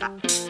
した。